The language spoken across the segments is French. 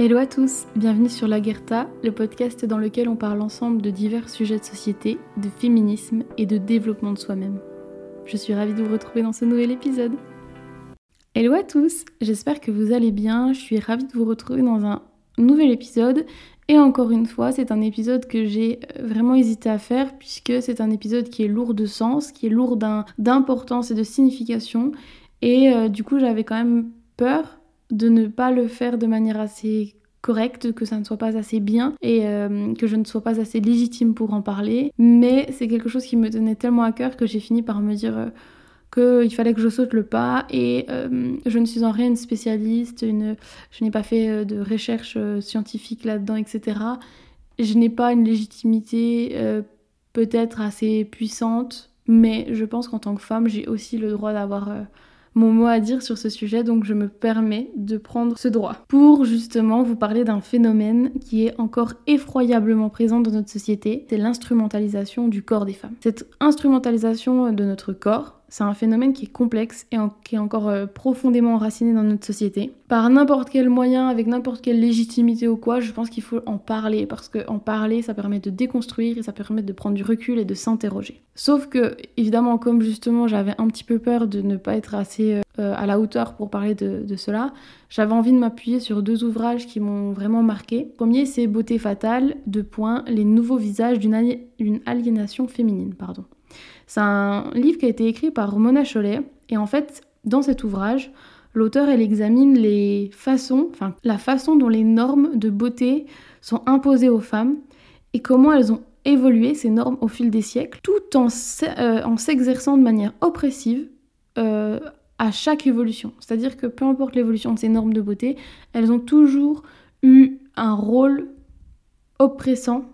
Hello à tous, bienvenue sur La Guerta, le podcast dans lequel on parle ensemble de divers sujets de société, de féminisme et de développement de soi-même. Je suis ravie de vous retrouver dans ce nouvel épisode. Hello à tous, j'espère que vous allez bien, je suis ravie de vous retrouver dans un nouvel épisode et encore une fois, c'est un épisode que j'ai vraiment hésité à faire puisque c'est un épisode qui est lourd de sens, qui est lourd d'importance et de signification et euh, du coup j'avais quand même peur de ne pas le faire de manière assez correcte, que ça ne soit pas assez bien et euh, que je ne sois pas assez légitime pour en parler. Mais c'est quelque chose qui me tenait tellement à cœur que j'ai fini par me dire euh, qu'il fallait que je saute le pas et euh, je ne suis en rien une spécialiste, une... je n'ai pas fait de recherche scientifique là-dedans, etc. Je n'ai pas une légitimité peut-être assez puissante, mais je pense qu'en tant que femme, j'ai aussi le droit d'avoir mon mot à dire sur ce sujet, donc je me permets de prendre ce droit pour justement vous parler d'un phénomène qui est encore effroyablement présent dans notre société, c'est l'instrumentalisation du corps des femmes. Cette instrumentalisation de notre corps, c'est un phénomène qui est complexe et qui est encore euh, profondément enraciné dans notre société. Par n'importe quel moyen, avec n'importe quelle légitimité ou quoi, je pense qu'il faut en parler parce qu'en parler, ça permet de déconstruire et ça permet de prendre du recul et de s'interroger. Sauf que, évidemment, comme justement j'avais un petit peu peur de ne pas être assez euh, à la hauteur pour parler de, cela, j'avais envie de m'appuyer sur deux ouvrages qui m'ont vraiment marqué. Premier, c'est Beauté fatale, deux points, les nouveaux visages d'une aliénation féminine, pardon. C'est un livre qui a été écrit par Mona Chollet. Et en fait, dans cet ouvrage, l'auteur, elle examine la façon dont les normes de beauté sont imposées aux femmes et comment elles ont évolué, ces normes, au fil des siècles, tout en euh, s'exerçant de manière oppressive euh, à chaque évolution. C'est-à-dire que peu importe l'évolution de ces normes de beauté, elles ont toujours eu un rôle oppressant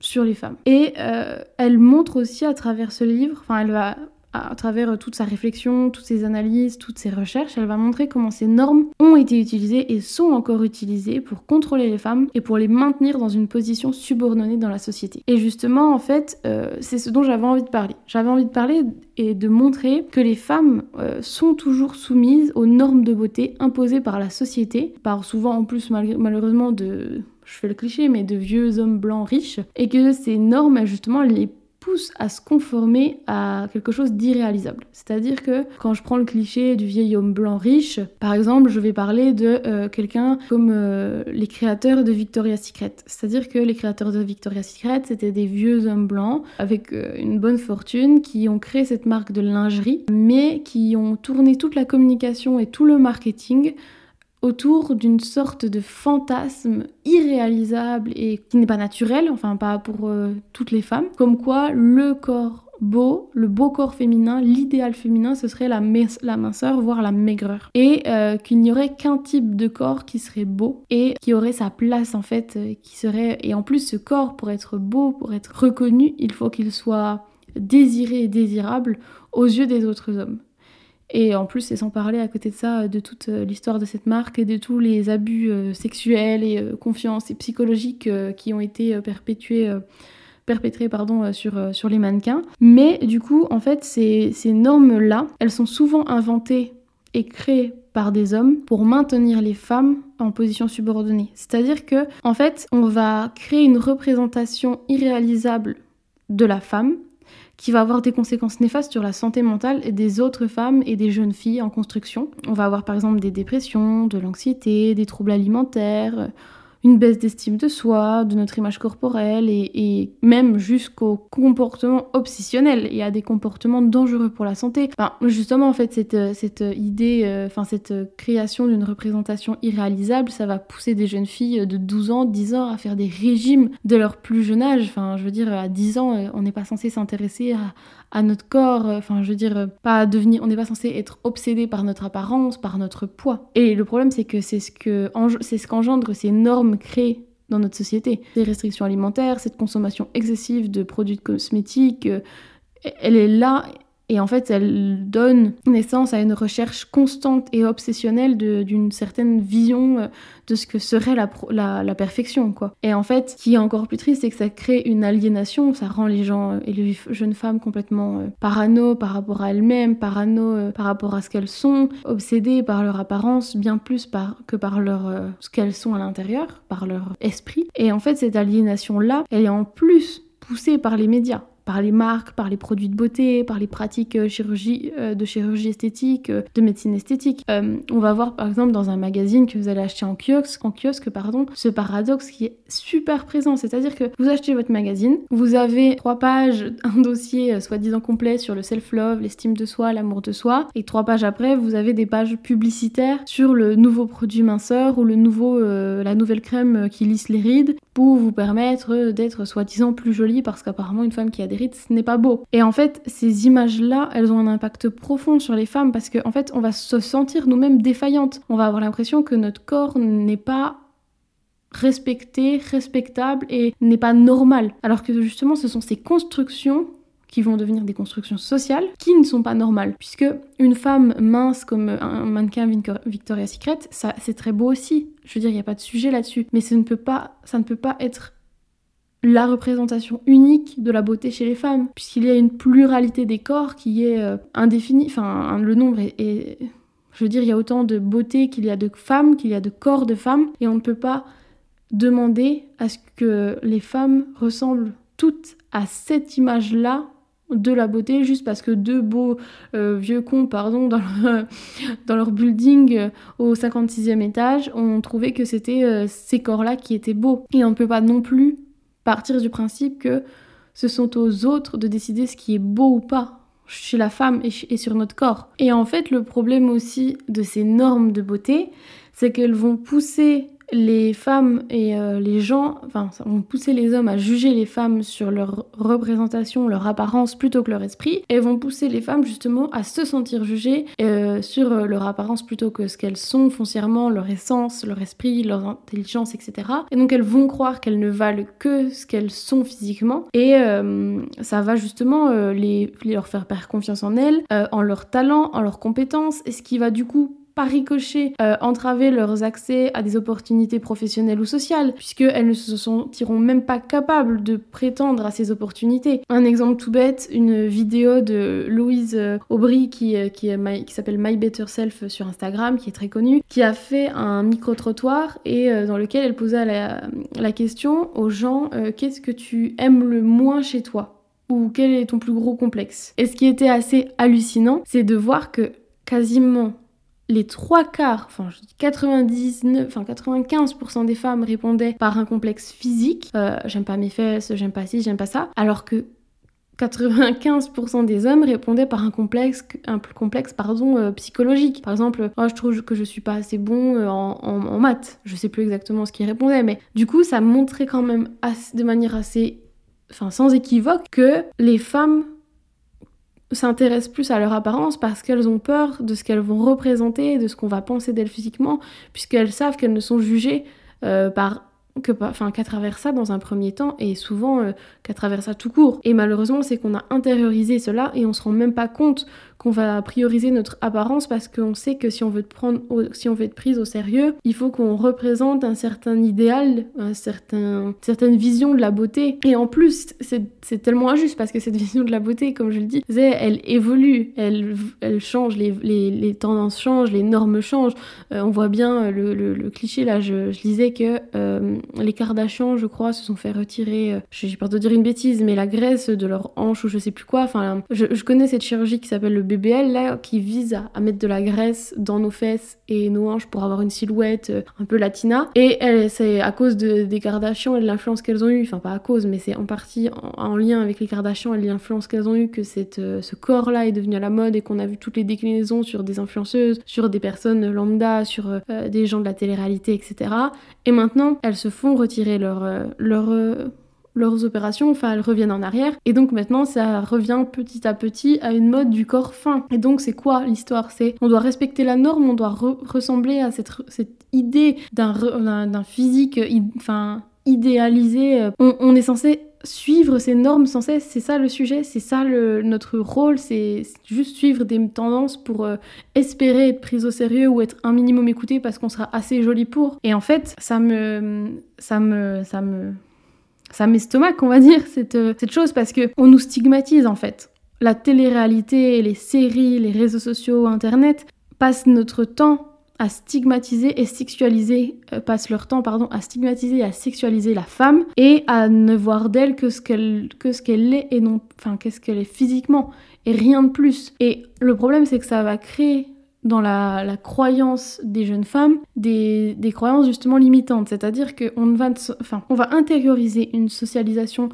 sur les femmes. Et euh, elle montre aussi à travers ce livre, enfin elle va à travers toute sa réflexion, toutes ses analyses, toutes ses recherches, elle va montrer comment ces normes ont été utilisées et sont encore utilisées pour contrôler les femmes et pour les maintenir dans une position subordonnée dans la société. Et justement, en fait, euh, c'est ce dont j'avais envie de parler. J'avais envie de parler et de montrer que les femmes euh, sont toujours soumises aux normes de beauté imposées par la société, par souvent en plus malheureusement de je fais le cliché, mais de vieux hommes blancs riches, et que ces normes, justement, les poussent à se conformer à quelque chose d'irréalisable. C'est-à-dire que quand je prends le cliché du vieil homme blanc riche, par exemple, je vais parler de euh, quelqu'un comme euh, les créateurs de Victoria's Secret. C'est-à-dire que les créateurs de Victoria's Secret, c'était des vieux hommes blancs avec euh, une bonne fortune qui ont créé cette marque de lingerie, mais qui ont tourné toute la communication et tout le marketing autour d'une sorte de fantasme irréalisable et qui n'est pas naturel, enfin pas pour euh, toutes les femmes, comme quoi le corps beau, le beau corps féminin, l'idéal féminin, ce serait la, la, minceur, voire la maigreur. Et euh, qu'il n'y aurait qu'un type de corps qui serait beau et qui aurait sa place en fait, euh, qui serait... Et en plus, ce corps, pour être beau, pour être reconnu, il faut qu'il soit désiré et désirable aux yeux des autres hommes. Et en plus, c'est sans parler à côté de ça de toute euh, l'histoire de cette marque et de tous les abus euh, sexuels et euh, et psychologiques qui ont été perpétrés sur les mannequins. Mais du coup, en fait, ces, ces normes-là, elles sont souvent inventées et créées par des hommes pour maintenir les femmes en position subordonnée. C'est-à-dire que, en fait, on va créer une représentation irréalisable de la femme qui va avoir des conséquences néfastes sur la santé mentale des autres femmes et des jeunes filles en construction. On va avoir par exemple des dépressions, de l'anxiété, des troubles alimentaires, une baisse d'estime de soi, de notre image corporelle et, même jusqu'au comportement obsessionnel et à des comportements dangereux pour la santé. Justement, en fait, cette, cette idée, euh, cette création d'une représentation irréalisable, ça va pousser des jeunes filles de 12 ans, 10 ans à faire des régimes de leur plus jeune âge. Enfin, je veux dire, à 10 ans, euh, on n'est pas censé s'intéresser à, à notre corps, euh, enfin je veux dire, pas devenir, on n'est pas censé être obsédé par notre apparence, par notre poids. Et le problème c'est que c'est ce que c'est ce qu'engendre ces normes créées dans notre société. Ces restrictions alimentaires, cette consommation excessive de produits cosmétiques, euh, elle est là Et en fait, elle donne naissance à une recherche constante et obsessionnelle d'une certaine vision euh, de ce que serait la, perfection, quoi. Et en fait, ce qui est encore plus triste, c'est que ça crée une aliénation, ça rend les gens euh, et les jeunes femmes complètement euh, parano par rapport à elles-mêmes, parano par rapport à ce qu'elles sont, obsédées par leur apparence, bien plus que par leur, ce qu'elles sont à l'intérieur, par leur esprit. Et en fait, cette aliénation-là, elle est en plus poussée par les médias par les marques, par les produits de beauté, par les pratiques euh, chirurgie, euh, de chirurgie esthétique, euh, de médecine esthétique. on va voir par exemple dans un magazine que vous allez acheter en kiosque, en kiosque pardon, ce paradoxe qui est super présent. C'est-à-dire que vous achetez votre magazine, vous avez trois pages, un dossier soi-disant complet sur le self-love, l'estime de soi, l'amour de soi, et trois pages après, vous avez des pages publicitaires sur le nouveau produit minceur ou le nouveau, la nouvelle crème qui lisse les rides pour vous permettre d'être soi-disant plus jolie parce qu'apparemment une femme qui a des ce n'est pas beau. Et en fait, ces images-là, elles ont un impact profond sur les femmes parce qu'en en fait, on va se sentir nous-mêmes défaillantes. On va avoir l'impression que notre corps n'est pas respecté, respectable et n'est pas normal. Alors que justement, ce sont ces constructions qui vont devenir des constructions sociales qui ne sont pas normales. Puisque une femme mince comme un mannequin Victoria's Secret, ça c'est très beau aussi. Je veux dire, il n'y a pas de sujet là-dessus. Mais ça ne peut pas, ça ne peut pas être la représentation unique de la beauté chez les femmes, puisqu'il y a une pluralité des corps qui est euh, indéfinie, enfin le nombre est, Je veux dire, il y a autant de beauté qu'il y a de femmes, qu'il y a de corps de femmes, et on ne peut pas demander à ce que les femmes ressemblent toutes à cette image-là de la beauté juste parce que deux beaux euh, vieux cons pardon dans leur, dans leur building euh, au 56e étage ont trouvé que c'était ces corps-là qui étaient beaux. Et on ne peut pas non plus partir du principe que ce sont aux autres de décider ce qui est beau ou pas chez la femme et, sur notre corps. Et en fait, le problème aussi de ces normes de beauté, c'est qu'elles vont pousser les femmes et euh, les gens, enfin, vont pousser les hommes à juger les femmes sur leur représentation, leur apparence plutôt que leur esprit, et vont pousser les femmes justement à se sentir jugées euh, sur euh, leur apparence plutôt que ce qu'elles sont foncièrement, leur essence, leur esprit, leur intelligence, etc. Et donc elles vont croire qu'elles ne valent que ce qu'elles sont physiquement, et ça va justement les, leur faire perdre confiance en elles, en leur talent, en leurs compétences, et ce qui va du coup par ricochet euh, entraver leurs accès à des opportunités professionnelles ou sociales, puisqu'elles ne se sentiront même pas capables de prétendre à ces opportunités. Un exemple tout bête, une vidéo de Louise euh, Aubry qui, euh, qui, s'appelle My Better Self sur Instagram, qui est très connue, qui a fait un micro-trottoir et dans lequel elle posait la, la question aux gens qu'est-ce que tu aimes le moins chez toi? Ou quel est ton plus gros complexe? Et ce qui était assez hallucinant, c'est de voir que quasiment les trois quarts, enfin je dis 99, enfin 95% des femmes répondaient par un complexe physique, euh, j'aime pas mes fesses, j'aime pas ci, j'aime pas ça, alors que 95% des hommes répondaient par un complexe, un complexe pardon, euh, psychologique. Par exemple, oh, je trouve que je suis pas assez bon euh, en, maths. Je sais plus exactement ce qu'ils répondaient, mais du coup, ça montrait quand même de manière assez, enfin sans équivoque, que les femmes s'intéressent plus à leur apparence parce qu'elles ont peur de ce qu'elles vont représenter, de ce qu'on va penser d'elles physiquement, puisqu'elles savent qu'elles ne sont jugées euh, par que enfin qu'à travers ça dans un premier temps et souvent euh, qu'à travers ça tout court. Et malheureusement c'est qu'on a intériorisé cela et on se rend même pas compte qu'on va prioriser notre apparence parce qu'on sait que si on veut être prise au sérieux, il faut qu'on représente un certain idéal, un certain certaine vision de la beauté. Et en plus, c'est tellement injuste parce que cette vision de la beauté, comme je le dis, elle évolue, elle, elle change, les, les, les tendances changent, les normes changent. Euh, on voit bien le, le, cliché là, je, je disais que euh, les Kardashians, je crois, se sont fait retirer, euh, j'ai peur de dire une bêtise, mais la graisse de leur hanche ou je sais plus quoi. Enfin, je, je connais cette chirurgie qui s'appelle le BBL là qui vise à, mettre de la graisse dans nos fesses et nos hanches pour avoir une silhouette euh, un peu latina. Et c'est à cause de, des Kardashians et de l'influence qu'elles ont eu, enfin pas à cause, mais c'est en partie en, lien avec les Kardashians et l'influence qu'elles ont eu que cette, euh, ce corps-là est devenu à la mode et qu'on a vu toutes les déclinaisons sur des influenceuses, sur des personnes lambda, sur euh, des gens de la télé-réalité, etc. Et maintenant, elles se font retirer leur, leur leurs opérations, enfin elles reviennent en arrière. Et donc maintenant ça revient petit à petit à une mode du corps fin. Et donc c'est quoi l'histoire? C'est on doit respecter la norme, on doit ressembler à cette, cette idée d'un physique, enfin idéaliser. On, est censé suivre ces normes sans cesse, c'est ça le sujet, c'est ça le, notre rôle, c'est juste suivre des tendances pour espérer être prise au sérieux ou être un minimum écouté parce qu'on sera assez joli pour. Et en fait, ça me, ça me, ça me, ça m'estomaque, on va dire, cette, cette chose parce que on nous stigmatise en fait. La télé-réalité, les séries, les réseaux sociaux, Internet passent notre temps à stigmatiser et sexualiser, euh, passent leur temps, pardon, à stigmatiser et à sexualiser la femme et à ne voir d'elle que ce qu'elle que ce qu'elle est et non, enfin qu'est-ce qu'elle est physiquement et rien de plus. Et le problème c'est que ça va créer dans la, croyance des jeunes femmes des, des croyances justement limitantes, c'est-à-dire qu'on va, enfin, va intérioriser une socialisation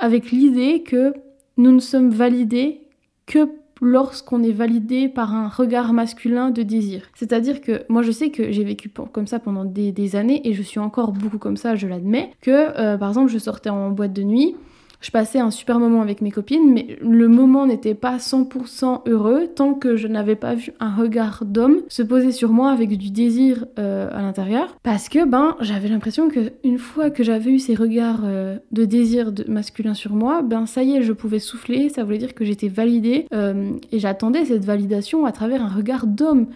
avec l'idée que nous ne sommes validés que lorsqu'on est validé par un regard masculin de désir. C'est-à-dire que moi je sais que j'ai vécu comme ça pendant des, années et je suis encore beaucoup comme ça, je l'admets, que euh, par exemple je sortais en boîte de nuit, je passais un super moment avec mes copines, mais le moment n'était pas 100% heureux tant que je n'avais pas vu un regard d'homme se poser sur moi avec du désir euh, à l'intérieur. Parce que ben j'avais l'impression que une fois que j'avais eu ces regards euh, de désir masculin sur moi, ben ça y est, je pouvais souffler, ça voulait dire que j'étais validée euh, et j'attendais cette validation à travers un regard d'homme.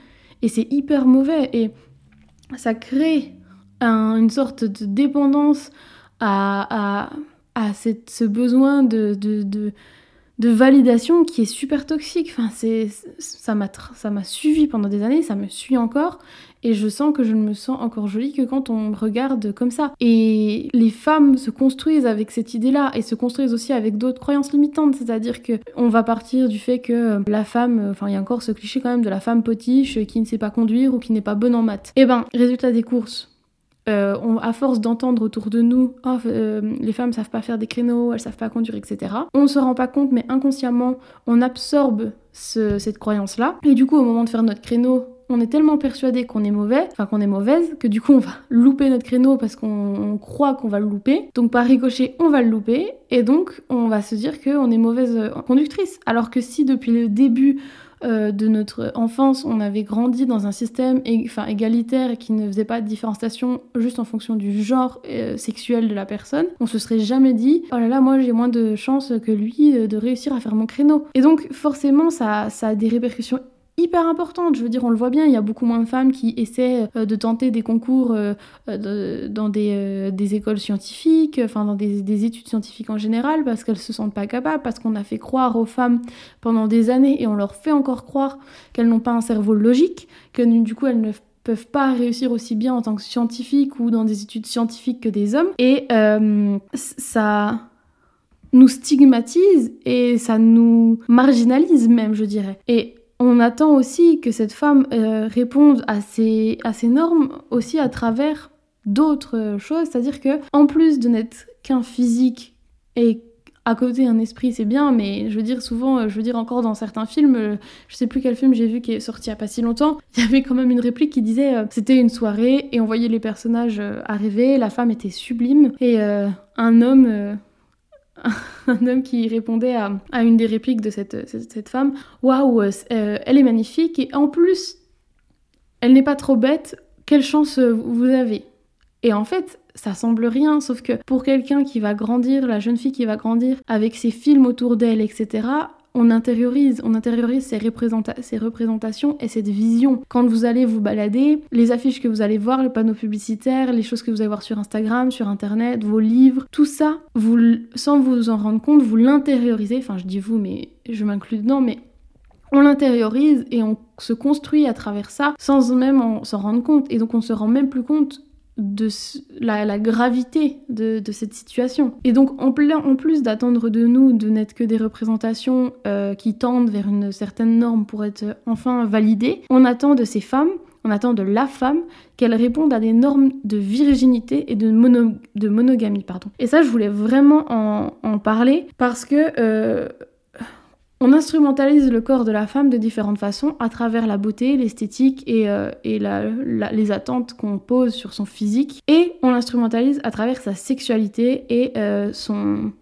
Et c'est hyper mauvais et ça crée une sorte de dépendance à à ce besoin de, de, de, validation qui est super toxique. Enfin, c'est, ça, m'a, ça m'a suivi pendant des années, ça me suit encore. Et je sens que je ne me sens encore jolie que quand on me regarde comme ça. Et les femmes se construisent avec cette idée-là et se construisent aussi avec d'autres croyances limitantes. C'est-à-dire que on va partir du fait que la femme, enfin il y a encore ce cliché quand même de la femme potiche qui ne sait pas conduire ou qui n'est pas bonne en maths. Et eh ben, résultat des courses, euh, à force d'entendre autour de nous, oh, euh, les femmes savent pas faire des créneaux, elles savent pas conduire, etc. On se rend pas compte, mais inconsciemment, on absorbe cette croyance-là. Et du coup, au moment de faire notre créneau, on est tellement persuadé qu'on est mauvais, enfin qu'on est mauvaise, que du coup on va louper notre créneau parce qu'on croit qu'on va le louper. Donc par ricochet, on va le louper, et donc on va se dire qu'on est mauvaise conductrice. Alors que si depuis le début euh, de notre enfance, on avait grandi dans un système égalitaire qui ne faisait pas de différenciation juste en fonction du genre euh, sexuel de la personne, on se serait jamais dit oh là là, moi j'ai moins de chances que lui euh, de réussir à faire mon créneau. Et donc forcément, ça, ça a des répercussions hyper importante. Je veux dire, on le voit bien, il y a beaucoup moins de femmes qui essaient euh, de tenter des concours euh, euh, dans des, écoles scientifiques, enfin dans des, études scientifiques en général, parce qu'elles se sentent pas capables, parce qu'on a fait croire aux femmes pendant des années et on leur fait encore croire qu'elles n'ont pas un cerveau logique, que du coup elles ne peuvent pas réussir aussi bien en tant que scientifiques ou dans des études scientifiques que des hommes. Et ça nous stigmatise et ça nous marginalise même, je dirais. Et on attend aussi que cette femme euh, réponde à ces, normes aussi à travers d'autres choses, c'est-à-dire que en plus de n'être qu'un physique et à côté un esprit c'est bien mais je veux dire souvent euh, je veux dire encore dans certains films euh, je sais plus quel film j'ai vu qui est sorti il y a pas si longtemps il y avait quand même une réplique qui disait c'était une soirée et on voyait les personnages arriver la femme était sublime et un homme un homme qui répondait à, une des répliques de cette, cette, femme Waouh, euh, elle est magnifique et en plus, elle n'est pas trop bête, quelle chance euh, vous avez Et en fait, ça semble rien, sauf que pour quelqu'un qui va grandir, la jeune fille qui va grandir avec ses films autour d'elle, etc., on intériorise, on ces, représentations et cette vision. Quand vous allez vous balader, les affiches que vous allez voir, les panneaux publicitaires, les choses que vous allez voir sur Instagram, sur Internet, vos livres, tout ça, sans vous en rendre compte, vous l'intériorisez. Enfin, je dis vous, mais je m'inclus dedans, mais on l'intériorise et on se construit à travers ça sans même s'en rendre compte. Et donc on se rend même plus compte de la, gravité de, cette situation. Et donc, en, en plus d'attendre de nous de n'être que des représentations euh, qui tendent vers une certaine norme pour être enfin validées, on attend de ces femmes, on attend de la femme qu'elle réponde à des normes de virginité et de, monogamie. Pardon. Et ça, je voulais vraiment en, parler parce que euh, on instrumentalise le corps de la femme de différentes façons à travers la beauté, l'esthétique et, euh, les attentes qu'on pose sur son physique. Et on l'instrumentalise à travers sa sexualité et euh, son,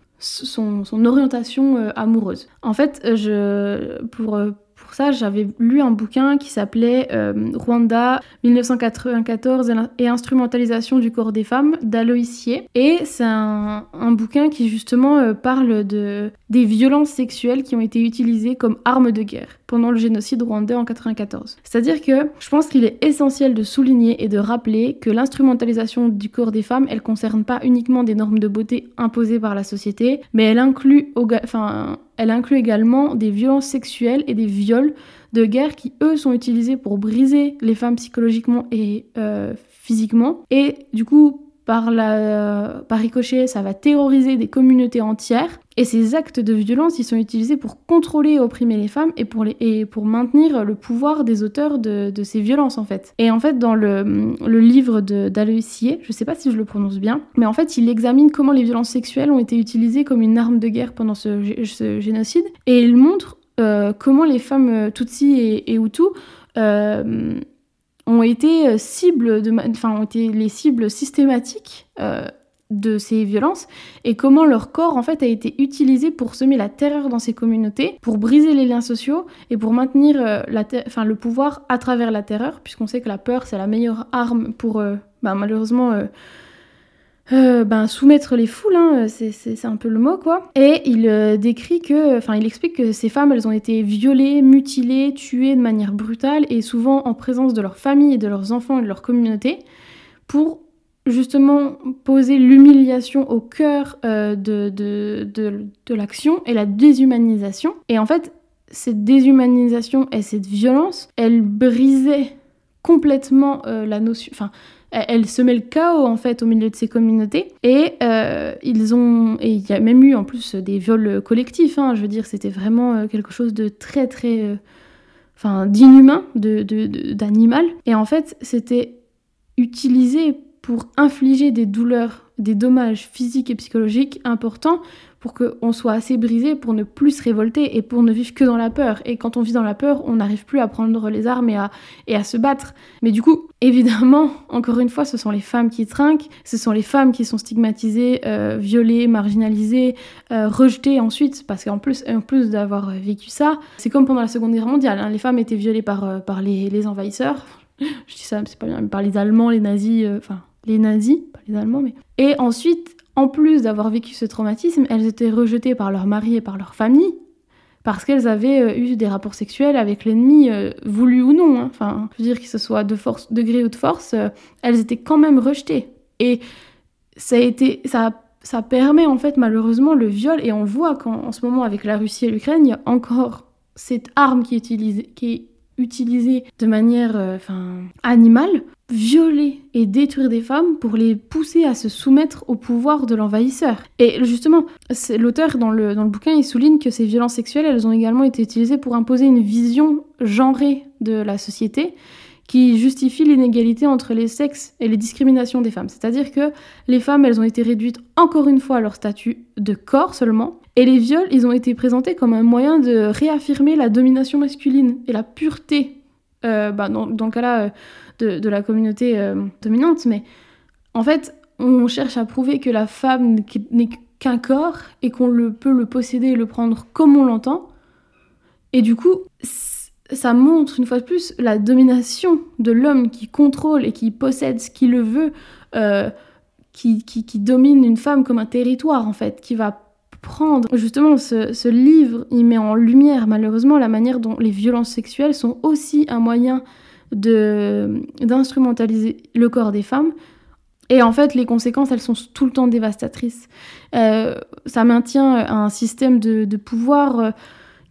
orientation euh, amoureuse. En fait, je, pour, pour ça, j'avais lu un bouquin qui s'appelait euh, Rwanda 1994 et instrumentalisation du corps des femmes d'Aloïsier. Et c'est un, bouquin qui justement euh, parle de, des violences sexuelles qui ont été utilisées comme armes de guerre pendant le génocide rwandais en 94. C'est-à-dire que je pense qu'il est essentiel de souligner et de rappeler que l'instrumentalisation du corps des femmes, elle concerne pas uniquement des normes de beauté imposées par la société, mais elle inclut, enfin, elle inclut également des violences sexuelles et des viols de guerre qui, eux, sont utilisés pour briser les femmes psychologiquement et euh, physiquement. Et du coup, par, la, ricochet, ça va terroriser des communautés entières. Et ces actes de violence, ils sont utilisés pour contrôler et opprimer les femmes et pour, maintenir le pouvoir des auteurs de, ces violences, en fait. Et en fait, dans le, livre d'Aloïsier, je sais pas si je le prononce bien, mais en fait, il examine comment les violences sexuelles ont été utilisées comme une arme de guerre pendant ce, génocide. Et il montre euh, comment les femmes euh, Tutsi et, et Hutu euh, ont été euh, cibles de, enfin, ont été les cibles systématiques euh, de ces violences et comment leur corps en fait a été utilisé pour semer la terreur dans ces communautés, pour briser les liens sociaux et pour maintenir euh, la enfin, le pouvoir à travers la terreur, puisqu'on sait que la peur c'est la meilleure arme pour bah, malheureusement euh, ben, soumettre les foules, hein, c'est un peu le mot quoi. Et il euh, décrit que, enfin il explique que ces femmes, elles ont été violées, mutilées, tuées de manière brutale et souvent en présence de leur famille et de leurs enfants et de leur communauté pour justement poser l'humiliation au cœur euh, de, l'action et la déshumanisation. Et en fait, cette déshumanisation et cette violence, elle brisait complètement la notion, elle se met le chaos en fait au milieu de ces communautés. Et euh, ils ont et il y a même eu en plus des viols collectifs hein, je veux dire c'était vraiment euh, quelque chose de très très euh, enfin d'inhumain de, d'animal. Et en fait c'était utilisé pour infliger des douleurs des dommages physiques et psychologiques importants pour qu'on soit assez brisé pour ne plus se révolter et pour ne vivre que dans la peur. Et quand on vit dans la peur, on n'arrive plus à prendre les armes et à, et à se battre. Mais du coup, évidemment, encore une fois, ce sont les femmes qui trinquent, ce sont les femmes qui sont stigmatisées, euh, violées, marginalisées, euh, rejetées ensuite, parce qu'en plus, en plus d'avoir vécu ça, c'est comme pendant la Seconde Guerre mondiale, hein, les femmes étaient violées par, euh, par les, les envahisseurs. Je dis ça, c'est pas bien, mais par les Allemands, les nazis, enfin, les nazis, pas les Allemands, mais... Et ensuite, en plus d'avoir vécu ce traumatisme, elles étaient rejetées par leur mari et par leur famille parce qu'elles avaient euh, eu des rapports sexuels avec l'ennemi, euh, voulu ou non. Hein. Enfin, je veux dire que ce soit de force, de gré ou de force, euh, elles étaient quand même rejetées. Et ça a été, ça, ça permet en fait malheureusement le viol. Et on voit qu'en ce moment avec la Russie et l'Ukraine, il y a encore cette arme qui est utilisée, qui est utilisée de manière, enfin, animale violer et détruire des femmes pour les pousser à se soumettre au pouvoir de l'envahisseur. Et justement, l'auteur dans le, dans le bouquin, il souligne que ces violences sexuelles, elles ont également été utilisées pour imposer une vision genrée de la société qui justifie l'inégalité entre les sexes et les discriminations des femmes. C'est-à-dire que les femmes, elles ont été réduites encore une fois à leur statut de corps seulement, et les viols, ils ont été présentés comme un moyen de réaffirmer la domination masculine et la pureté. Euh, bah, dans, le cas-là, euh, de, la communauté euh, dominante, mais en fait, on cherche à prouver que la femme n'est qu'un corps et qu'on peut le posséder et le prendre comme on l'entend. Et du coup, ça montre une fois de plus la domination de l'homme qui contrôle et qui possède ce qu'il veut, qui, qui, domine une femme comme un territoire en fait, qui va Justement, ce, ce, livre, il met en lumière malheureusement la manière dont les violences sexuelles sont aussi un moyen d'instrumentaliser le corps des femmes. Et en fait, les conséquences, elles sont tout le temps dévastatrices. Euh, ça maintient un système de, de pouvoir euh,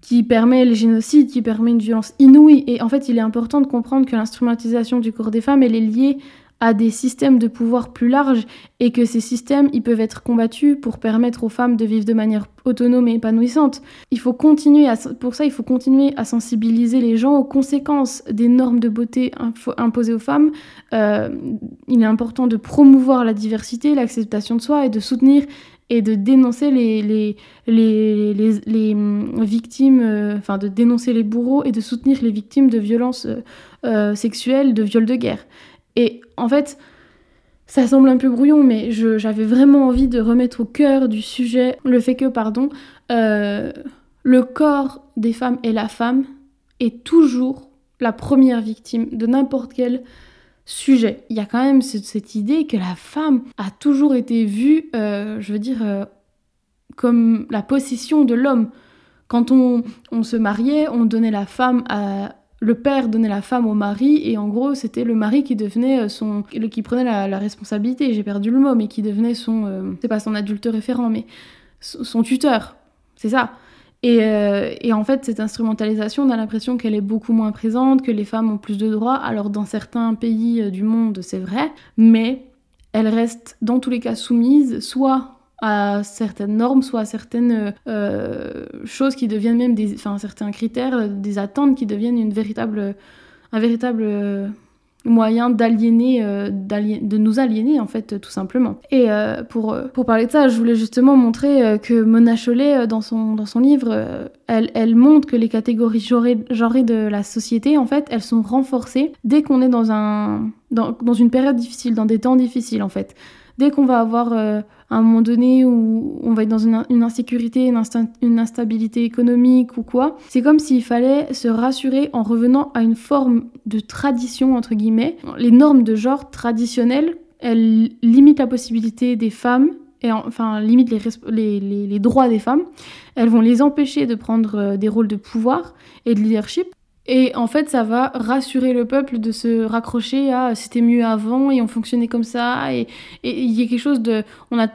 qui permet les génocides, qui permet une violence inouïe. Et en fait, il est important de comprendre que l'instrumentalisation du corps des femmes, elle est liée à des systèmes de pouvoir plus larges et que ces systèmes, ils peuvent être combattus pour permettre aux femmes de vivre de manière autonome et épanouissante. Il faut continuer à, pour ça, il faut continuer à sensibiliser les gens aux conséquences des normes de beauté imposées aux femmes. Euh, il est important de promouvoir la diversité, l'acceptation de soi et de soutenir et de dénoncer les, les, les, les, hum, victimes, euh, de dénoncer les bourreaux et de soutenir les victimes de violences euh, sexuelles, de viols de guerre. Et en fait, ça semble un peu brouillon, mais j'avais vraiment envie de remettre au cœur du sujet le fait que, pardon, euh, le corps des femmes et la femme est toujours la première victime de n'importe quel sujet. Il y a quand même cette, idée que la femme a toujours été vue, euh, je veux dire, euh, comme la possession de l'homme. Quand on, se mariait, on donnait la femme à... Le père donnait la femme au mari et en gros c'était le mari qui devenait euh, son qui prenait la, responsabilité j'ai perdu le mot mais qui devenait son c'est pas son adulte référent mais son tuteur c'est ça euh, et, en fait, cette instrumentalisation, on a l'impression qu'elle est beaucoup moins présente, que les femmes ont plus de droits. Alors dans certains pays euh, du monde, c'est vrai, mais elles restent dans tous les cas soumises, soit à certaines normes, soit à certaines euh, choses qui deviennent même des, enfin certains critères, des attentes qui deviennent une véritable, un véritable moyen d'aliéner, euh, de nous aliéner en fait tout simplement. Et euh, pour, pour parler de ça, je voulais justement montrer euh, que Mona Chollet dans son, dans son livre, elle, elle montre que les catégories genrées, de la société en fait, elles sont renforcées dès qu'on est dans, un, dans, dans une période difficile, dans des temps difficiles en fait. Dès qu'on va avoir à un moment donné où on va être dans une, insécurité, une, instabilité économique ou quoi, c'est comme s'il fallait se rassurer en revenant à une forme de tradition, entre guillemets. Les normes de genre traditionnelles, elles limitent la possibilité des femmes et enfin limitent les, droits des femmes. Elles vont les empêcher de prendre euh, des rôles de pouvoir et de leadership. Et en fait, ça va rassurer le peuple de se raccrocher à c'était mieux avant et on fonctionnait comme ça. Et il y a quelque chose de. On a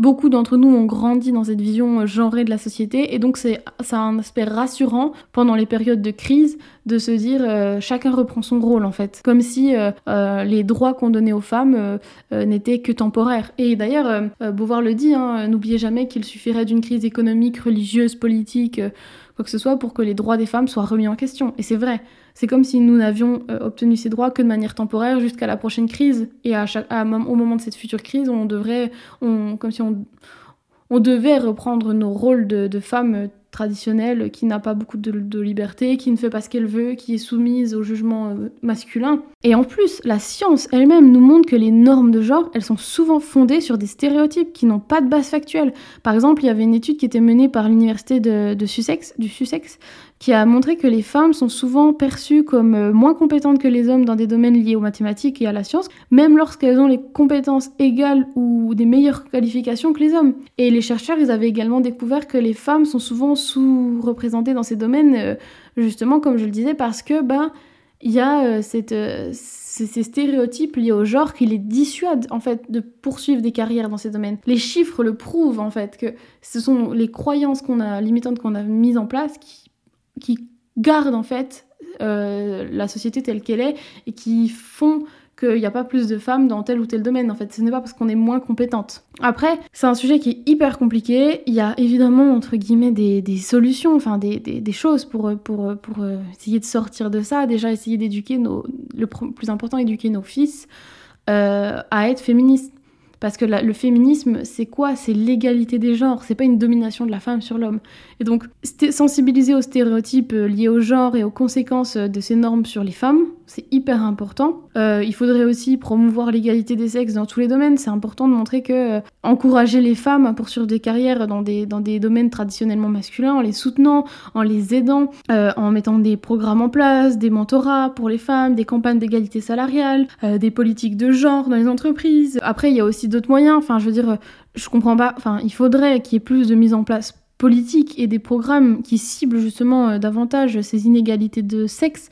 beaucoup d'entre nous ont grandi dans cette vision genrée de la société et donc ça a un aspect rassurant pendant les périodes de crise de se dire euh, chacun reprend son rôle en fait comme si euh, euh, les droits qu'on donnait aux femmes n'étaient que temporaires et d'ailleurs Beauvoir le dit hein, n'oubliez jamais qu'il suffirait d'une crise économique religieuse politique que ce soit pour que les droits des femmes soient remis en question et c'est vrai c'est comme si nous n'avions euh, obtenu ces droits que de manière temporaire jusqu'à la prochaine crise. Et à chaque, au moment de cette future crise, on devrait, on, comme si on, on devait reprendre nos rôles de, de femmes traditionnelle qui n'a pas beaucoup de, liberté, qui ne fait pas ce qu'elle veut, qui est soumise au jugement euh, masculin. Et en plus, la science elle-même nous montre que les normes de genre, elles sont souvent fondées sur des stéréotypes qui n'ont pas de base factuelle. Par exemple, il y avait une étude qui était menée par l'université de, Sussex, du Sussex, qui a montré que les femmes sont souvent perçues comme euh, moins compétentes que les hommes dans des domaines liés aux mathématiques et à la science, même lorsqu'elles ont les compétences égales ou des meilleures qualifications que les hommes. Et les chercheurs, ils avaient également découvert que les femmes sont souvent sous-représentées dans ces domaines, euh, justement, comme je le disais, parce que ben il y a euh, ces, stéréotypes liés au genre qui les dissuadent en fait de poursuivre des carrières dans ces domaines. Les chiffres le prouvent en fait que ce sont les croyances limitantes qu'on a mises en place qui, qui gardent en fait la société telle qu'elle est et qui font qu'il n'y a pas plus de femmes dans tel ou tel domaine. En fait, ce n'est pas parce qu'on est moins compétente. Après, c'est un sujet qui est hyper compliqué. Il y a évidemment, entre guillemets, des, solutions, enfin des, des, choses pour, pour, pour euh, essayer de sortir de ça. Déjà, essayer d'éduquer nos... Le plus important, éduquer nos fils euh, à être féministes. Parce que le féminisme, c'est quoi? C'est l'égalité des genres, c'est pas une domination de la femme sur l'homme. Et donc, sensibiliser aux stéréotypes euh, liés au genre et aux conséquences de ces normes sur les femmes, c'est hyper important. Euh, il faudrait aussi promouvoir l'égalité des sexes dans tous les domaines. C'est important de montrer que euh, encourager les femmes à poursuivre des carrières dans des, dans des domaines traditionnellement masculins, en les soutenant, en les aidant, euh, en mettant des programmes en place, des mentorats pour les femmes, des campagnes d'égalité salariale, des politiques de genre dans les entreprises. Après, il y a aussi d'autres moyens. Enfin, je veux dire, je comprends pas. Enfin, il faudrait qu'il y ait plus de mise en place politique et des programmes qui ciblent justement davantage ces inégalités de sexe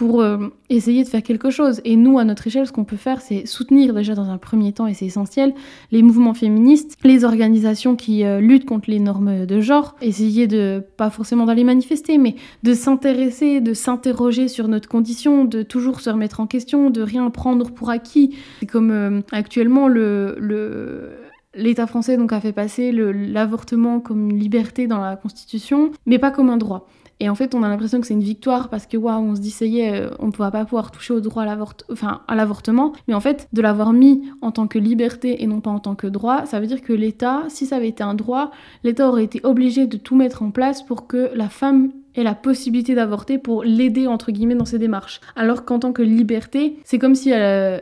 pour euh, essayer de faire quelque chose. Et nous, à notre échelle, ce qu'on peut faire, c'est soutenir déjà dans un premier temps, et c'est essentiel, les mouvements féministes, les organisations qui euh, luttent contre les normes de genre, essayer de, pas forcément d'aller manifester, mais de s'intéresser, de s'interroger sur notre condition, de toujours se remettre en question, de rien prendre pour acquis. C'est comme euh, actuellement le... le L'État français donc a fait passer l'avortement comme une liberté dans la Constitution, mais pas comme un droit. Et en fait, on a l'impression que c'est une victoire parce que waouh, on se dit ça y est, euh, on ne pourra pas pouvoir toucher au droit à l'avortement. Mais en fait, de l'avoir mis en tant que liberté et non pas en tant que droit, ça veut dire que l'État, si ça avait été un droit, l'État aurait été obligé de tout mettre en place pour que la femme ait la possibilité d'avorter pour l'aider entre guillemets dans ses démarches. Alors qu'en tant que liberté, c'est comme si, euh,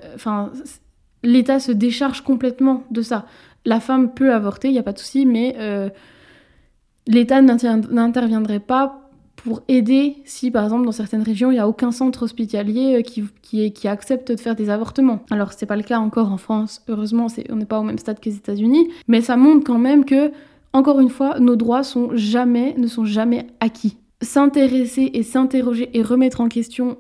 l'État se décharge complètement de ça. La femme peut avorter, il n'y a pas de souci, mais euh, l'État n'interviendrait pas pour aider si par exemple dans certaines régions il n'y a aucun centre hospitalier euh, qui, accepte de faire des avortements. Alors c'est pas le cas encore en France, heureusement on n'est pas au même stade que les États-Unis, mais ça montre quand même que, encore une fois, nos droits ne sont jamais acquis. S'intéresser et s'interroger et remettre en question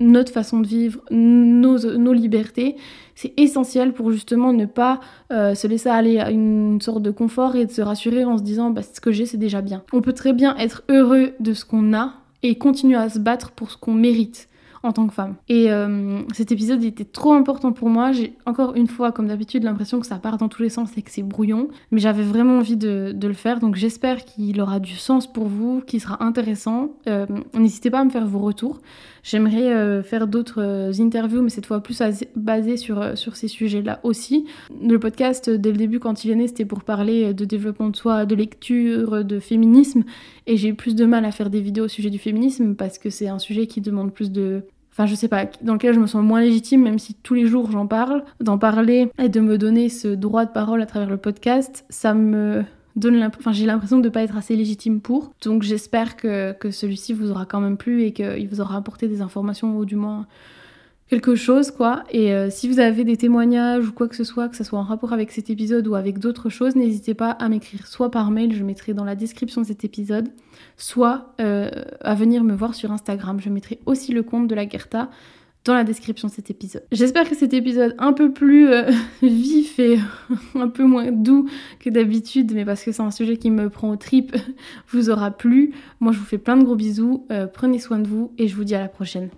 notre façon de vivre, nos, nos libertés, c'est essentiel pour justement ne pas euh, se laisser aller à une sorte de confort et de se rassurer en se disant bah, ce que j'ai c'est déjà bien. On peut très bien être heureux de ce qu'on a et continuer à se battre pour ce qu'on mérite en tant que femme. Et euh, cet épisode était trop important pour moi. J'ai encore une fois, comme d'habitude, l'impression que ça part dans tous les sens et que c'est brouillon. Mais j'avais vraiment envie de, le faire. Donc j'espère qu'il aura du sens pour vous, qu'il sera intéressant. Euh, n'hésitez pas à me faire vos retours. J'aimerais euh, faire d'autres interviews, mais cette fois plus basées sur, sur ces sujets-là aussi. Le podcast, dès le début, quand il est né, c'était pour parler de développement de soi, de lecture, de féminisme. Et j'ai eu plus de mal à faire des vidéos au sujet du féminisme parce que c'est un sujet qui demande plus de enfin je sais pas, dans lequel je me sens moins légitime, même si tous les jours j'en parle, d'en parler et de me donner ce droit de parole à travers le podcast, ça me donne enfin j'ai l'impression de ne pas être assez légitime pour. Donc j'espère que, que celui-ci vous aura quand même plu et qu'il vous aura apporté des informations ou du moins quelque chose, quoi. Et euh, si vous avez des témoignages ou quoi que ce soit, que ce soit en rapport avec cet épisode ou avec d'autres choses, n'hésitez pas à m'écrire soit par mail, je mettrai dans la description de cet épisode, soit euh, à venir me voir sur Instagram. Je mettrai aussi le compte de la Gerta dans la description de cet épisode. J'espère que cet épisode un peu plus euh, vif et un peu moins doux que d'habitude, mais parce que c'est un sujet qui me prend au trip, vous aura plu. Moi je vous fais plein de gros bisous, prenez soin de vous et je vous dis à la prochaine.